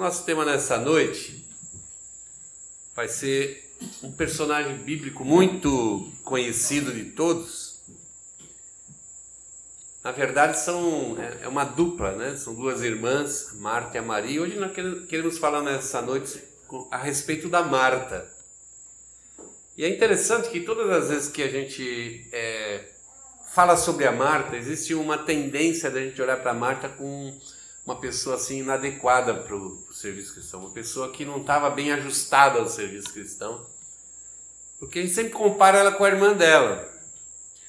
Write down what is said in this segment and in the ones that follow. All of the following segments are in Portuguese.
nosso tema nessa noite vai ser um personagem bíblico muito conhecido de todos. Na verdade, são, é, é uma dupla, né? São duas irmãs, Marta e a Maria. Hoje nós queremos falar nessa noite a respeito da Marta. E é interessante que todas as vezes que a gente é, fala sobre a Marta, existe uma tendência da gente olhar para Marta com uma pessoa assim inadequada para o serviço cristão, uma pessoa que não estava bem ajustada ao serviço cristão, porque a gente sempre compara ela com a irmã dela.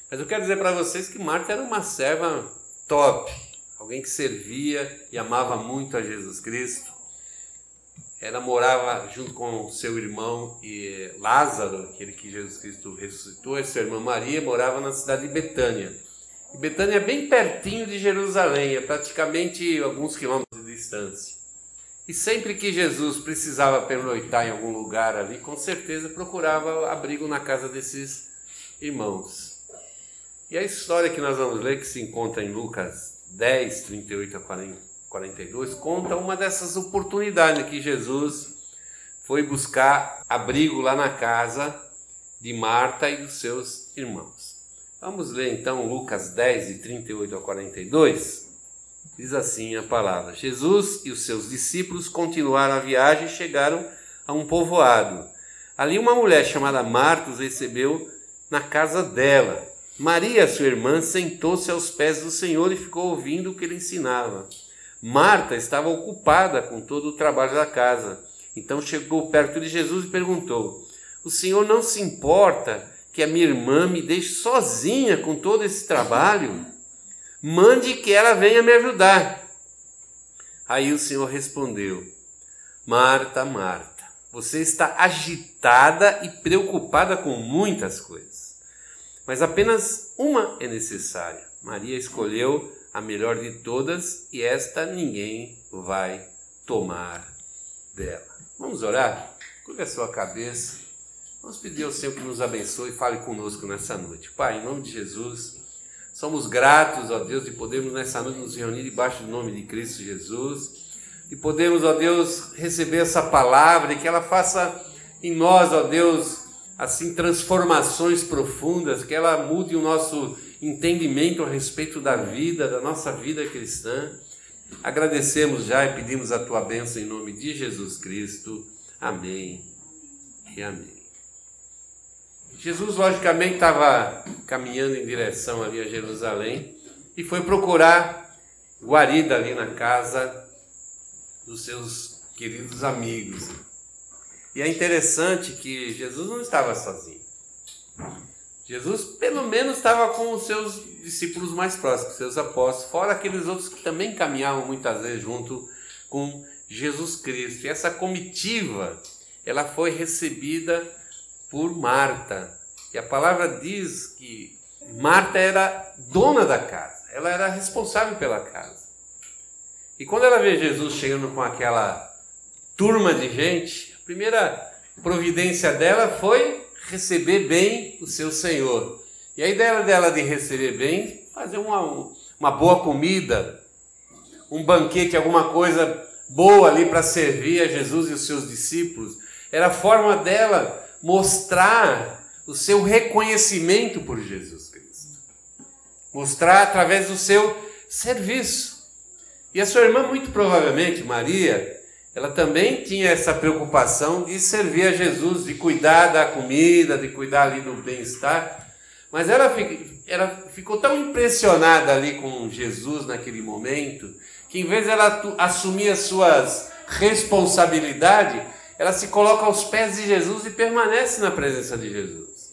Mas eu quero dizer para vocês que Marta era uma serva top, alguém que servia e amava muito a Jesus Cristo. Ela morava junto com seu irmão Lázaro, aquele que Jesus Cristo ressuscitou, e sua irmã Maria morava na cidade de Betânia. Betânia é bem pertinho de Jerusalém, é praticamente alguns quilômetros de distância. E sempre que Jesus precisava pernoitar em algum lugar ali, com certeza procurava abrigo na casa desses irmãos. E a história que nós vamos ler, que se encontra em Lucas 10, 38 a 42, conta uma dessas oportunidades que Jesus foi buscar abrigo lá na casa de Marta e dos seus irmãos. Vamos ler então Lucas 10, de 38 a 42. Diz assim a palavra: Jesus e os seus discípulos continuaram a viagem e chegaram a um povoado. Ali uma mulher chamada Marta os recebeu na casa dela. Maria, sua irmã, sentou-se aos pés do Senhor e ficou ouvindo o que ele ensinava. Marta estava ocupada com todo o trabalho da casa. Então chegou perto de Jesus e perguntou: O Senhor não se importa que a minha irmã me deixe sozinha com todo esse trabalho? Mande que ela venha me ajudar. Aí o Senhor respondeu: Marta, Marta, você está agitada e preocupada com muitas coisas, mas apenas uma é necessária. Maria escolheu a melhor de todas e esta ninguém vai tomar dela. Vamos orar? Curva a sua cabeça. Vamos pedir ao Senhor que nos abençoe e fale conosco nessa noite. Pai, em nome de Jesus, somos gratos, ó Deus, de podermos nessa noite nos reunir debaixo do nome de Cristo Jesus e podemos, ó Deus, receber essa palavra e que ela faça em nós, ó Deus, assim, transformações profundas, que ela mude o nosso entendimento a respeito da vida, da nossa vida cristã. Agradecemos já e pedimos a tua bênção em nome de Jesus Cristo. Amém e amém. Jesus, logicamente, estava caminhando em direção ali a Jerusalém e foi procurar guarida ali na casa dos seus queridos amigos. E é interessante que Jesus não estava sozinho. Jesus, pelo menos, estava com os seus discípulos mais próximos, seus apóstolos, fora aqueles outros que também caminhavam muitas vezes junto com Jesus Cristo. E essa comitiva, ela foi recebida por Marta. E a palavra diz que Marta era dona da casa, ela era responsável pela casa. E quando ela vê Jesus chegando com aquela turma de gente, a primeira providência dela foi receber bem o seu Senhor. E a ideia dela de receber bem, fazer uma, uma boa comida, um banquete, alguma coisa boa ali para servir a Jesus e os seus discípulos, era a forma dela mostrar o seu reconhecimento por Jesus Cristo. Mostrar através do seu serviço. E a sua irmã, muito provavelmente, Maria, ela também tinha essa preocupação de servir a Jesus, de cuidar da comida, de cuidar ali do bem-estar. Mas ela, ela ficou tão impressionada ali com Jesus naquele momento, que em vez de ela assumir as suas responsabilidades, ela se coloca aos pés de Jesus e permanece na presença de Jesus.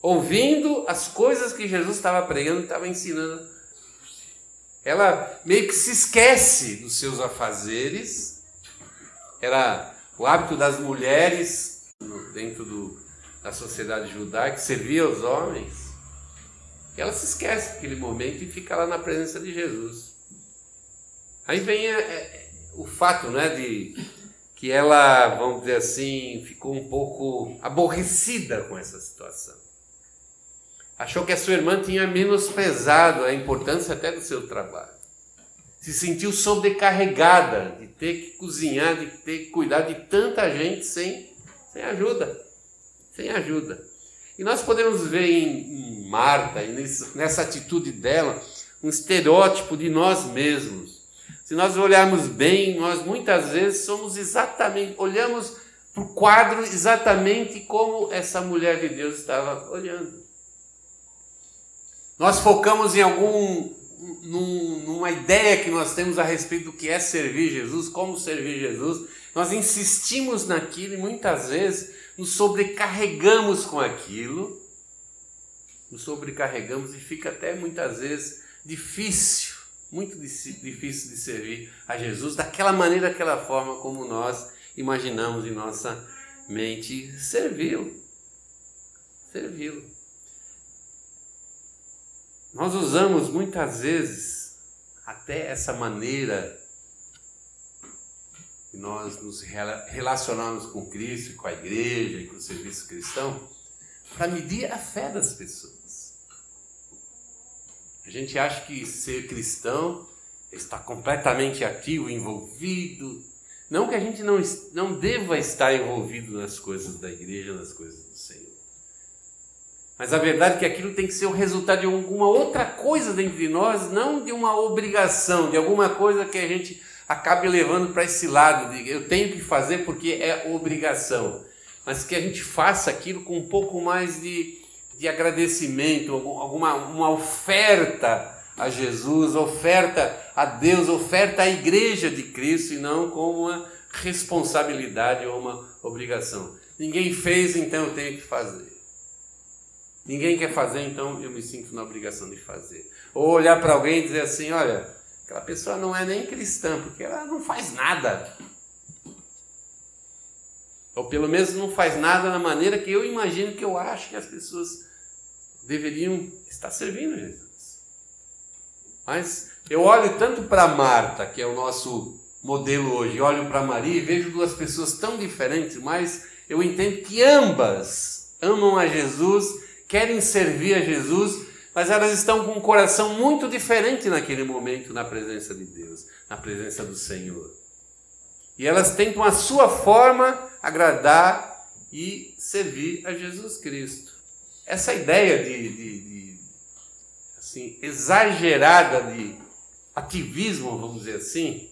Ouvindo as coisas que Jesus estava pregando, estava ensinando. Ela meio que se esquece dos seus afazeres. Era o hábito das mulheres dentro do, da sociedade judaica, servir aos homens. Ela se esquece daquele momento e fica lá na presença de Jesus. Aí vem é, é, o fato né, de que ela, vamos dizer assim, ficou um pouco aborrecida com essa situação. Achou que a sua irmã tinha menosprezado a importância até do seu trabalho. se sentiu sobrecarregada de ter que cozinhar, de ter que cuidar de tanta gente sem, sem ajuda. Sem ajuda. E nós podemos ver em, Marta, nessa atitude dela, um estereótipo de nós mesmos. Se nós olharmos bem, nós muitas vezes somos exatamente, olhamos para o quadro exatamente como essa mulher de Deus estava olhando. Nós focamos em algum num, numa ideia que nós temos a respeito do que é servir Jesus, como servir Jesus, nós insistimos naquilo e muitas vezes nos sobrecarregamos com aquilo, nos sobrecarregamos e fica até muitas vezes difícil, muito difícil de servir a Jesus daquela maneira, daquela forma como nós imaginamos em nossa mente servi-lo. Servi-lo. Nós usamos muitas vezes até essa maneira que nós nos relacionamos com Cristo, com a igreja e com o serviço cristão, para medir a fé das pessoas. A gente acha que ser cristão está completamente ativo, envolvido. Não que a gente não, não deva estar envolvido nas coisas da igreja, nas coisas do Senhor. Mas a verdade é que aquilo tem que ser o resultado de alguma outra coisa dentro de nós, não de uma obrigação, de alguma coisa que a gente acabe levando para esse lado, de eu tenho que fazer porque é obrigação. Mas que a gente faça aquilo com um pouco mais de, de agradecimento, alguma uma oferta a Jesus, oferta a Deus, oferta à igreja de Cristo e não como uma responsabilidade ou uma obrigação. Ninguém fez, então eu tenho que fazer. Ninguém quer fazer, então eu me sinto na obrigação de fazer. Ou olhar para alguém e dizer assim: olha, aquela pessoa não é nem cristã, porque ela não faz nada. Ou pelo menos não faz nada na maneira que eu imagino que eu acho que as pessoas deveriam estar servindo Jesus. Mas eu olho tanto para Marta, que é o nosso modelo hoje, olho para Maria e vejo duas pessoas tão diferentes, mas eu entendo que ambas amam a Jesus querem servir a Jesus, mas elas estão com um coração muito diferente naquele momento na presença de Deus, na presença do Senhor. E elas tentam a sua forma agradar e servir a Jesus Cristo. Essa ideia de, de, de assim, exagerada de ativismo, vamos dizer assim,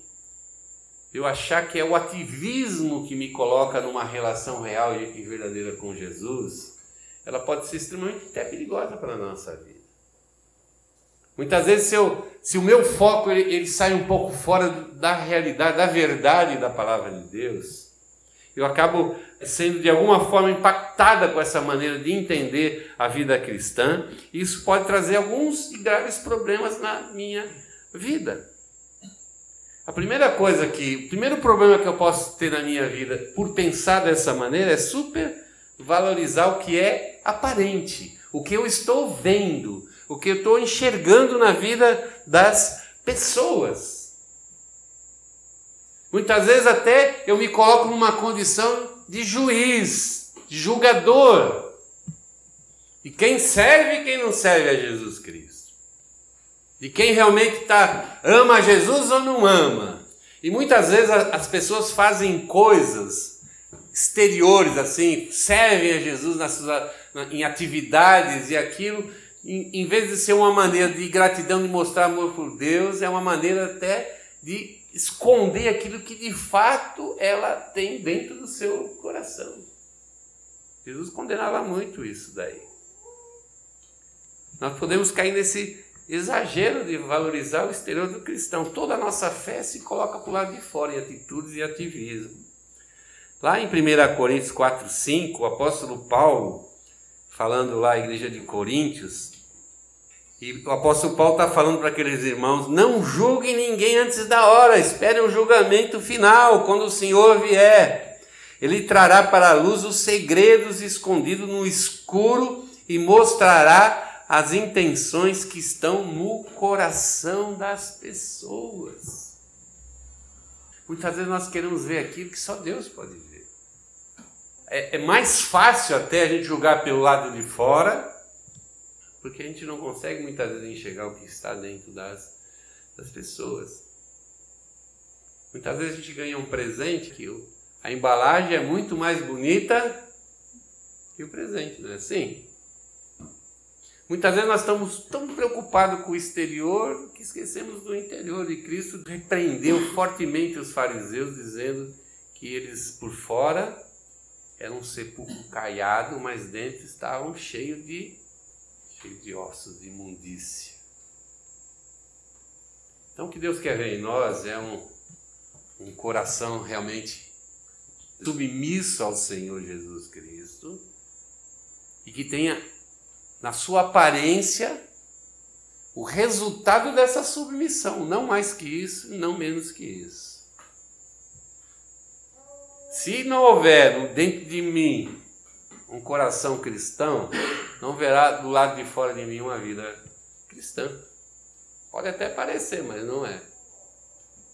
eu achar que é o ativismo que me coloca numa relação real e verdadeira com Jesus, ela pode ser extremamente até perigosa para a nossa vida. Muitas vezes, se, eu, se o meu foco ele, ele sai um pouco fora da realidade, da verdade da palavra de Deus, eu acabo sendo de alguma forma impactada com essa maneira de entender a vida cristã, isso pode trazer alguns graves problemas na minha vida. A primeira coisa que, o primeiro problema que eu posso ter na minha vida por pensar dessa maneira é super valorizar o que é aparente, o que eu estou vendo, o que eu estou enxergando na vida das pessoas. Muitas vezes até eu me coloco numa condição de juiz, de julgador. E quem serve e quem não serve a Jesus Cristo. De quem realmente tá, ama Jesus ou não ama. E muitas vezes as pessoas fazem coisas exteriores, assim, servem a Jesus nas suas, em atividades e aquilo, em, em vez de ser uma maneira de gratidão, de mostrar amor por Deus, é uma maneira até de esconder aquilo que de fato ela tem dentro do seu coração. Jesus condenava muito isso daí. Nós podemos cair nesse exagero de valorizar o exterior do cristão. Toda a nossa fé se coloca para o lado de fora em atitudes e ativismo. Lá em 1 Coríntios 4, 5, o apóstolo Paulo, falando lá à igreja de Coríntios, e o apóstolo Paulo está falando para aqueles irmãos: não julguem ninguém antes da hora, esperem o julgamento final, quando o Senhor vier. Ele trará para a luz os segredos escondidos no escuro e mostrará as intenções que estão no coração das pessoas. Muitas vezes nós queremos ver aquilo que só Deus pode ver é, é mais fácil até a gente julgar pelo lado de fora, porque a gente não consegue muitas vezes enxergar o que está dentro das, das pessoas. Muitas vezes a gente ganha um presente que a embalagem é muito mais bonita que o presente, não é assim? Muitas vezes nós estamos tão preocupados com o exterior que esquecemos do interior. E Cristo repreendeu fortemente os fariseus, dizendo que eles por fora eram um sepulcro caiado, mas dentro estavam cheios de, cheios de ossos, de imundícia. Então o que Deus quer ver em nós é um, um coração realmente submisso ao Senhor Jesus Cristo e que tenha na sua aparência o resultado dessa submissão, não mais que isso, não menos que isso. Se não houver dentro de mim um coração cristão, não verá do lado de fora de mim uma vida cristã. Pode até parecer, mas não é.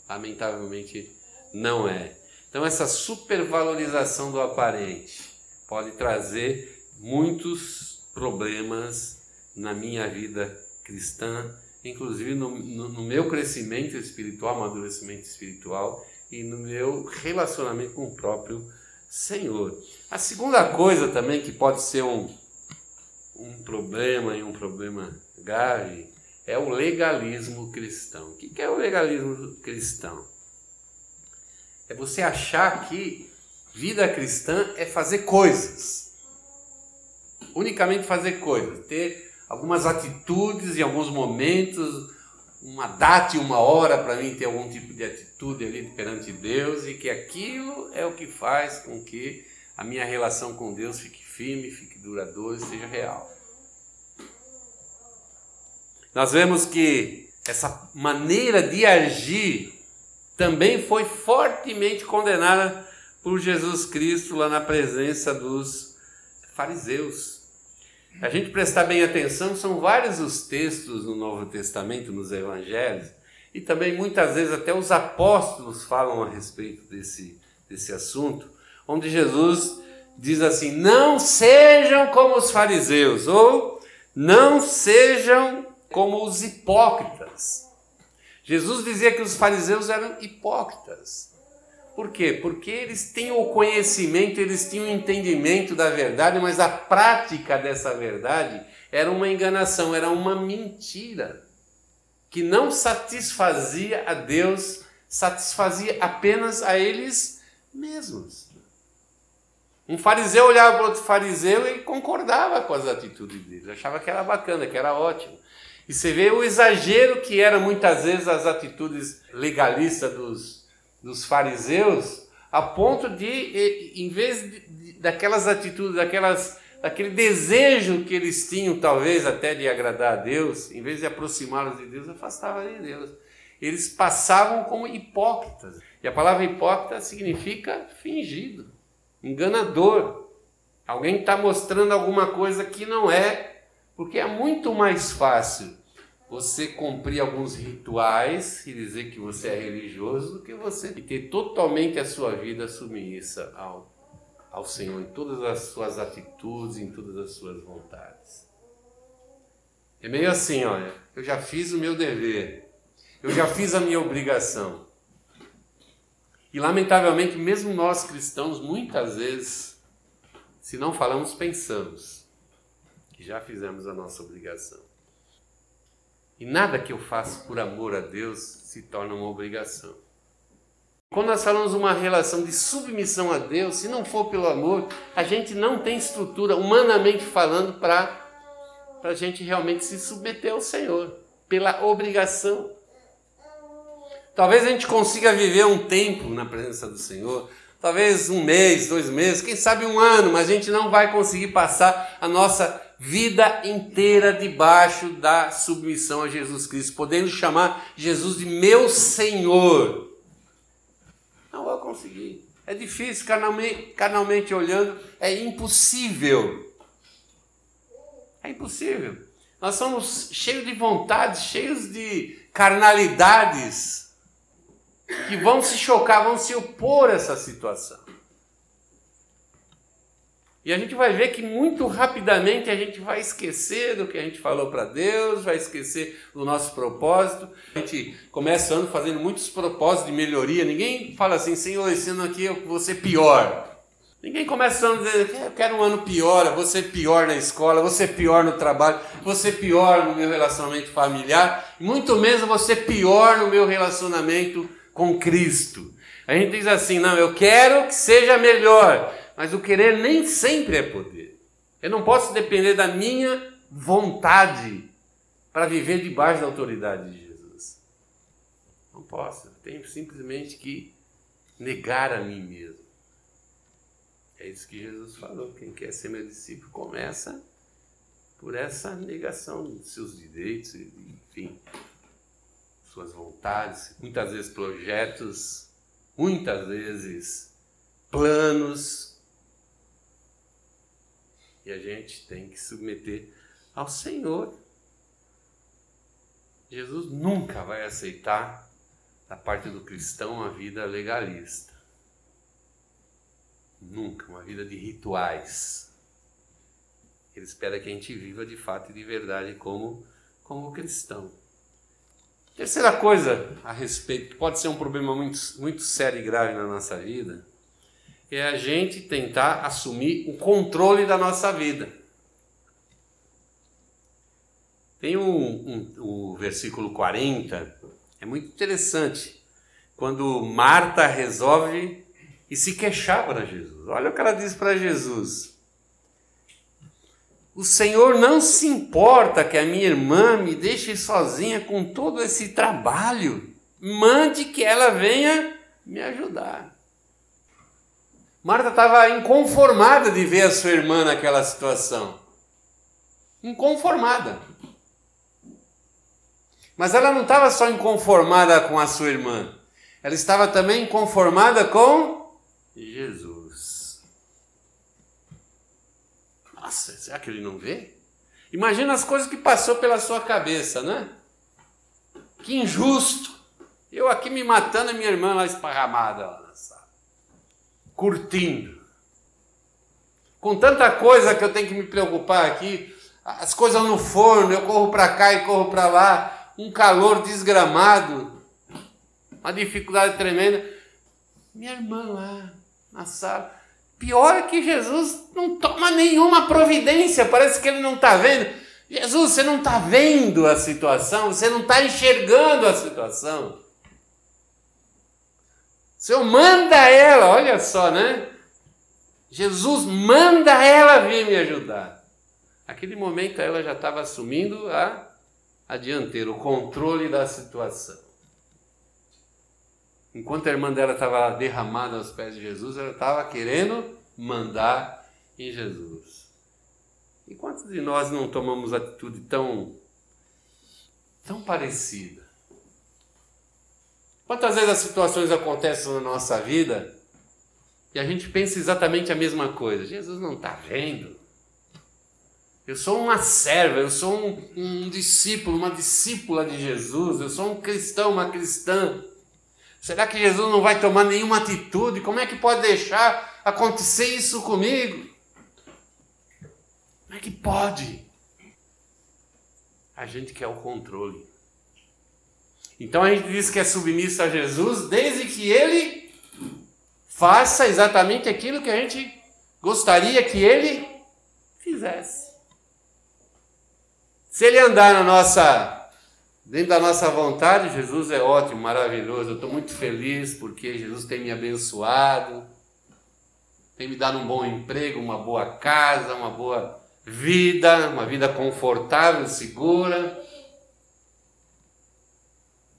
Lamentavelmente, não é. Então, essa supervalorização do aparente pode trazer muitos problemas na minha vida cristã, inclusive no, no, no meu crescimento espiritual, amadurecimento espiritual e no meu relacionamento com o próprio Senhor. A segunda coisa também que pode ser um, um problema e um problema grave é o legalismo cristão. O que é o legalismo cristão? É você achar que vida cristã é fazer coisas. Unicamente fazer coisas. Ter algumas atitudes em alguns momentos, uma data e uma hora para mim ter algum tipo de atitude ali perante Deus e que aquilo é o que faz com que a minha relação com Deus fique firme, fique duradoura e seja real. Nós vemos que essa maneira de agir também foi fortemente condenada por Jesus Cristo lá na presença dos fariseus. A gente prestar bem atenção, são vários os textos no Novo Testamento, nos Evangelhos, e também muitas vezes até os apóstolos falam a respeito desse, desse assunto, onde Jesus diz assim: não sejam como os fariseus, ou não sejam como os hipócritas. Jesus dizia que os fariseus eram hipócritas. Por quê? Porque eles têm o conhecimento, eles tinham o entendimento da verdade, mas a prática dessa verdade era uma enganação, era uma mentira que não satisfazia a Deus, satisfazia apenas a eles mesmos. Um fariseu olhava para outro fariseu e concordava com as atitudes dele, achava que era bacana, que era ótimo. E você vê o exagero que era muitas vezes as atitudes legalistas dos, dos fariseus, a ponto de, em vez de, de, daquelas atitudes, daquelas, daquele desejo que eles tinham, talvez até de agradar a Deus, em vez de aproximá-los de Deus, afastavam de Deus. Eles passavam como hipócritas. E a palavra hipócrita significa fingido, enganador. Alguém está mostrando alguma coisa que não é porque é muito mais fácil você cumprir alguns rituais e dizer que você é religioso do que você ter totalmente a sua vida submissa ao, ao Senhor em todas as suas atitudes, em todas as suas vontades. É meio assim, olha, eu já fiz o meu dever, eu já fiz a minha obrigação. E lamentavelmente, mesmo nós cristãos, muitas vezes, se não falamos, pensamos que já fizemos a nossa obrigação. E nada que eu faça por amor a Deus se torna uma obrigação. Quando nós falamos uma relação de submissão a Deus, se não for pelo amor, a gente não tem estrutura, humanamente falando, para a gente realmente se submeter ao Senhor, pela obrigação. Talvez a gente consiga viver um tempo na presença do Senhor, talvez um mês, dois meses, quem sabe um ano, mas a gente não vai conseguir passar a nossa vida inteira debaixo da submissão a Jesus Cristo, podendo chamar Jesus de meu Senhor. Não vou conseguir. É difícil, carnalmente, carnalmente olhando, é impossível. É impossível. Nós somos cheios de vontades, cheios de carnalidades que vão se chocar, vão se opor a essa situação. E a gente vai ver que muito rapidamente a gente vai esquecer do que a gente falou para Deus, vai esquecer do nosso propósito. A gente começa o ano fazendo muitos propósitos de melhoria. Ninguém fala assim, Senhor, esse ano aqui eu vou ser pior. Ninguém começa o ano dizendo, eu quero um ano pior, eu vou ser pior na escola, vou ser pior no trabalho, vou ser pior no meu relacionamento familiar, muito menos vou ser pior no meu relacionamento com Cristo. A gente diz assim, não, eu quero que seja melhor. Mas o querer nem sempre é poder. Eu não posso depender da minha vontade para viver debaixo da autoridade de Jesus. Não posso. Eu tenho simplesmente que negar a mim mesmo. É isso que Jesus falou. Quem quer ser meu discípulo começa por essa negação dos seus direitos, enfim, suas vontades, muitas vezes projetos, muitas vezes planos e a gente tem que submeter ao Senhor. Jesus nunca vai aceitar da parte do cristão uma vida legalista. Nunca, uma vida de rituais. Ele espera que a gente viva de fato e de verdade como, como cristão. Terceira coisa a respeito, pode ser um problema muito, muito sério e grave na nossa vida, é a gente tentar assumir o controle da nossa vida. Tem um, um, o versículo 40, é muito interessante, quando Marta resolve e se queixar para Jesus. Olha o que ela diz para Jesus. O Senhor não se importa que a minha irmã me deixe sozinha com todo esse trabalho. Mande que ela venha me ajudar. Marta estava inconformada de ver a sua irmã naquela situação. Inconformada. Mas ela não estava só inconformada com a sua irmã, ela estava também inconformada com Jesus. Nossa, será que ele não vê? Imagina as coisas que passou pela sua cabeça, né? Que injusto. Eu aqui me matando e minha irmã lá esparramada curtindo. Com tanta coisa que eu tenho que me preocupar aqui, as coisas no forno, eu corro para cá e corro para lá, um calor desgramado, uma dificuldade tremenda. Minha irmã lá na sala. Pior é que Jesus não toma nenhuma providência, parece que ele não está vendo. Jesus, você não está vendo a situação, você não está enxergando a situação. O Senhor manda ela, olha só, né? Jesus manda ela vir me ajudar. Naquele momento ela já estava assumindo a, a dianteira, o controle da situação. Enquanto a irmã dela estava derramada aos pés de Jesus, ela estava querendo mandar em Jesus. E quantos de nós não tomamos atitude tão, tão parecida? Quantas vezes as situações acontecem na nossa vida e a gente pensa exatamente a mesma coisa? Jesus não está vendo. Eu sou uma serva, eu sou um, um, discípulo, uma discípula de Jesus, eu sou um cristão, uma cristã. Será que Jesus não vai tomar nenhuma atitude? Como é que pode deixar acontecer isso comigo? Como é que pode? A gente quer o controle. Então a gente diz que é submisso a Jesus desde que ele faça exatamente aquilo que a gente gostaria que ele fizesse. Se ele andar na nossa dentro da nossa vontade, Jesus é ótimo, maravilhoso. Eu estou muito feliz porque Jesus tem me abençoado, tem me dado um bom emprego, uma boa casa, uma boa vida, uma vida confortável, segura.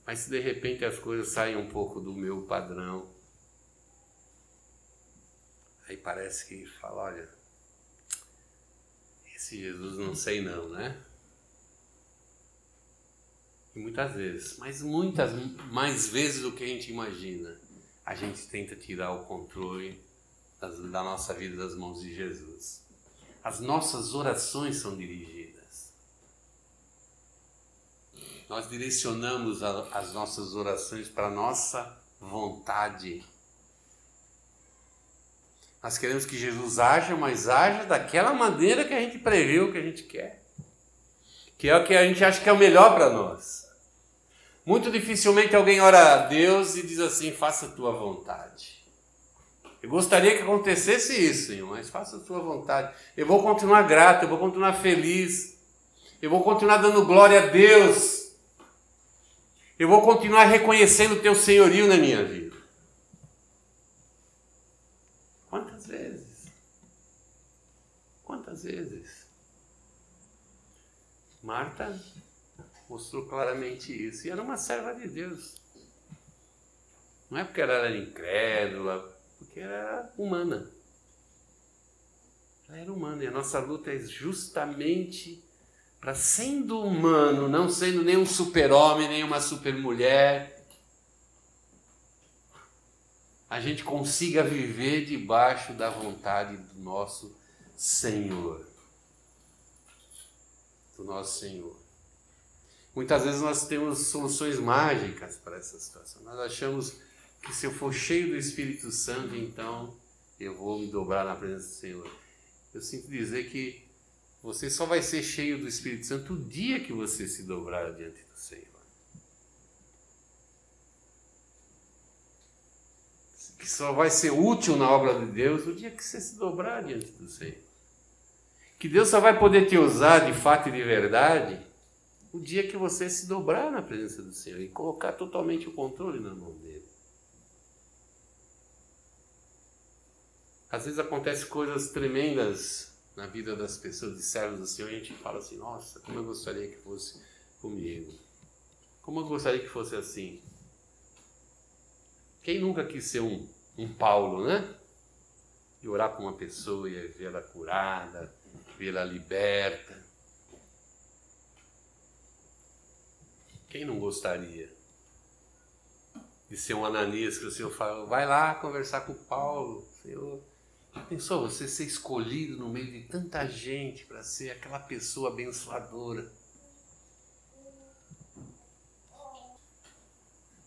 Mas se de repente as coisas saem um pouco do meu padrão, aí parece que fala, olha, esse Jesus não sei não, né? Muitas vezes, mas muitas mais vezes do que a gente imagina, a gente tenta tirar o controle das, da nossa vida das mãos de Jesus. As nossas orações são dirigidas nós direcionamos a, as nossas orações para a nossa vontade. Nós queremos que Jesus haja, mas haja daquela maneira que a gente previu que a gente quer. Que é o que a gente acha que é o melhor para nós. Muito dificilmente alguém ora a Deus e diz assim: faça a tua vontade. Eu gostaria que acontecesse isso, Senhor, mas faça a tua vontade. Eu vou continuar grato, eu vou continuar feliz. Eu vou continuar dando glória a Deus. Eu vou continuar reconhecendo o teu senhorio na minha vida. Quantas vezes? Marta mostrou claramente isso. E era uma serva de Deus. Não é porque ela era incrédula, porque era humana. Ela era humana. E a nossa luta é justamente para, sendo humano, não sendo nem um super-homem, nem uma super-mulher, a gente consiga viver debaixo da vontade do nosso Senhor. Do nosso Senhor. Muitas vezes nós temos soluções mágicas para essa situação. Nós achamos que se eu for cheio do Espírito Santo, então eu vou me dobrar na presença do Senhor. Eu sinto dizer que você só vai ser cheio do Espírito Santo o dia que você se dobrar diante do Senhor. Que só vai ser útil na obra de Deus o dia que você se dobrar diante do Senhor que Deus só vai poder te usar de fato e de verdade o dia que você se dobrar na presença do Senhor e colocar totalmente o controle na mão dele. Às vezes acontecem coisas tremendas na vida das pessoas, de servos do Senhor, e a gente fala assim: nossa, como eu gostaria que fosse comigo. Como eu gostaria que fosse assim. Quem nunca quis ser um, um Paulo, né? E orar para uma pessoa e ver ela curada, vê-la liberta. Quem não gostaria de ser um Ananias que o Senhor fala, vai lá conversar com Paulo, Senhor. Pensou você ser escolhido no meio de tanta gente para ser aquela pessoa abençoadora?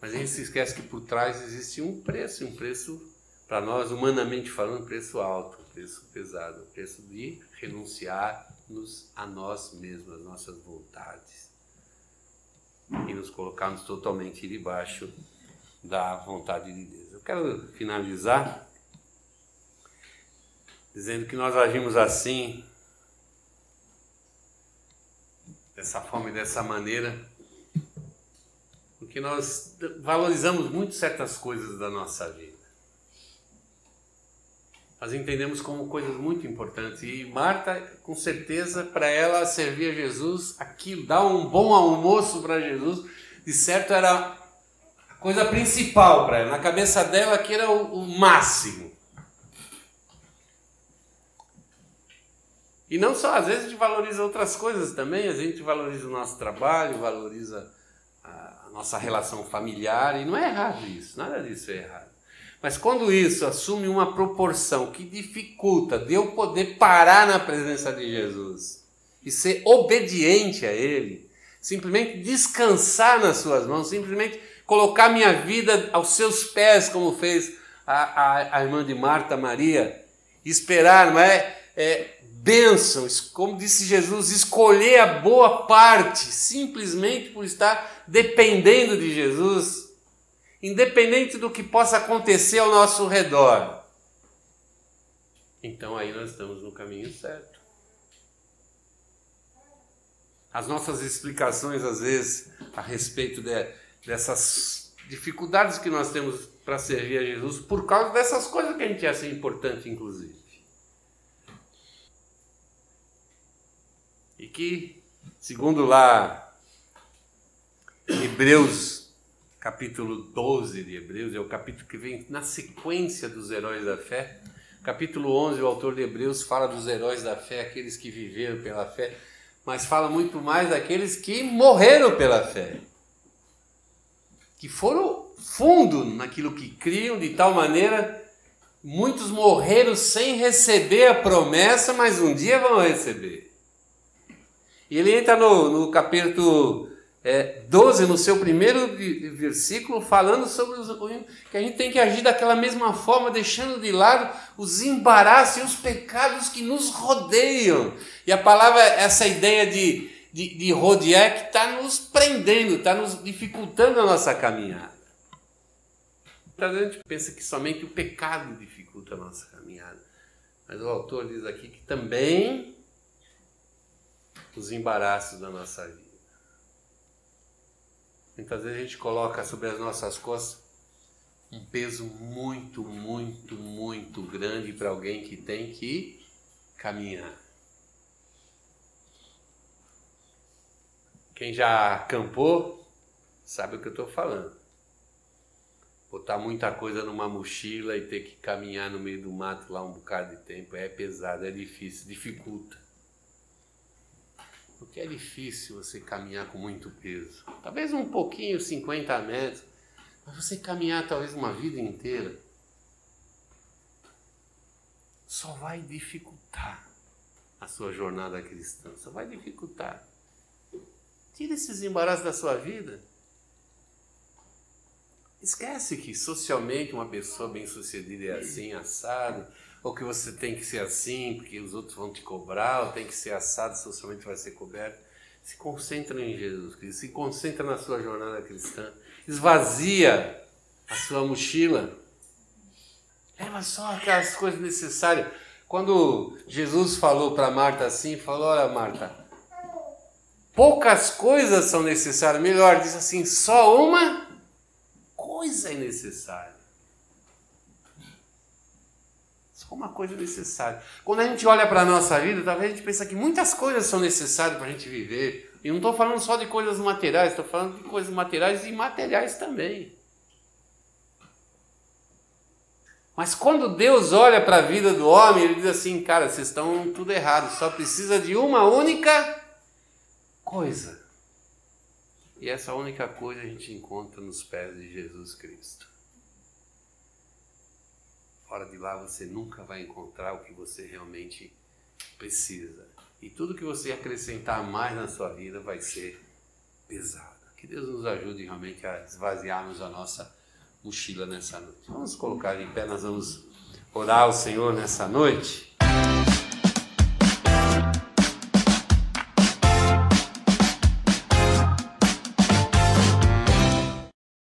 Mas a gente se esquece que por trás existe um preço, um preço, para nós, humanamente falando, um preço alto, um preço pesado, um preço de renunciar-nos a nós mesmos, às nossas vontades e nos colocarmos totalmente debaixo da vontade de Deus. Eu quero finalizar dizendo que nós agimos assim, dessa forma e dessa maneira, porque nós valorizamos muito certas coisas da nossa vida nós entendemos como coisas muito importantes. E Marta, com certeza, para ela servir a Jesus, aquilo, dar um bom almoço para Jesus, de certo era a coisa principal para ela. Na cabeça dela, aqui era o, o máximo. E não só, às vezes a gente valoriza outras coisas também, a gente valoriza o nosso trabalho, valoriza a nossa relação familiar, e não é errado isso, nada disso é errado. Mas quando isso assume uma proporção que dificulta de eu poder parar na presença de Jesus e ser obediente a Ele, simplesmente descansar nas Suas mãos, simplesmente colocar minha vida aos seus pés, como fez a, a, a irmã de Marta Maria, esperar, não é? é como disse Jesus, escolher a boa parte, simplesmente por estar dependendo de Jesus independente do que possa acontecer ao nosso redor. Então aí nós estamos no caminho certo. As nossas explicações, às vezes, a respeito de, dessas dificuldades que nós temos para servir a Jesus, por causa dessas coisas que a gente acha importante, inclusive. E que, segundo lá Hebreus capítulo 12 de Hebreus, é o capítulo que vem na sequência dos heróis da fé. Capítulo 11, o autor de Hebreus fala dos heróis da fé, aqueles que viveram pela fé, mas fala muito mais daqueles que morreram pela fé. Que foram fundo naquilo que criam, de tal maneira, muitos morreram sem receber a promessa, mas um dia vão receber. E ele entra no, no capítulo é, 12, no seu primeiro versículo, falando sobre os, que a gente tem que agir daquela mesma forma, deixando de lado os embaraços e os pecados que nos rodeiam. E a palavra, essa ideia de, de, de rodear, que está nos prendendo, está nos dificultando a nossa caminhada. Muitas vezes a gente pensa que somente o pecado dificulta a nossa caminhada. Mas o autor diz aqui que também os embaraços da nossa vida. Muitas vezes a gente coloca sobre as nossas costas um peso muito, muito, muito grande para alguém que tem que caminhar. Quem já acampou sabe o que eu estou falando. Botar muita coisa numa mochila e ter que caminhar no meio do mato lá um bocado de tempo é pesado, é difícil, dificulta. Porque é difícil você caminhar com muito peso. Talvez um pouquinho, 50 metros, mas você caminhar talvez uma vida inteira só vai dificultar a sua jornada cristã, só vai dificultar. Tira esses embaraços da sua vida. Esquece que socialmente uma pessoa bem-sucedida é assim, assado ou que você tem que ser assim porque os outros vão te cobrar, ou tem que ser assado, socialmente vai ser coberto. Se concentra em Jesus Cristo, se concentra na sua jornada cristã, esvazia a sua mochila, leva só aquelas coisas necessárias. Quando Jesus falou para Marta assim, falou: Olha, Marta, poucas coisas são necessárias, melhor, diz assim: só uma coisa é necessária. Uma coisa necessária. Quando a gente olha para a nossa vida, talvez a gente pense que muitas coisas são necessárias para a gente viver. E não estou falando só de coisas materiais, estou falando de coisas materiais e imateriais também. Mas quando Deus olha para a vida do homem, ele diz assim: cara, vocês estão tudo errado, só precisa de uma única coisa. E essa única coisa a gente encontra nos pés de Jesus Cristo. Fora de lá você nunca vai encontrar o que você realmente precisa. E tudo que você acrescentar mais na sua vida vai ser pesado. Que Deus nos ajude realmente a esvaziarmos a nossa mochila nessa noite. Vamos colocar em pé, nós vamos orar ao Senhor nessa noite.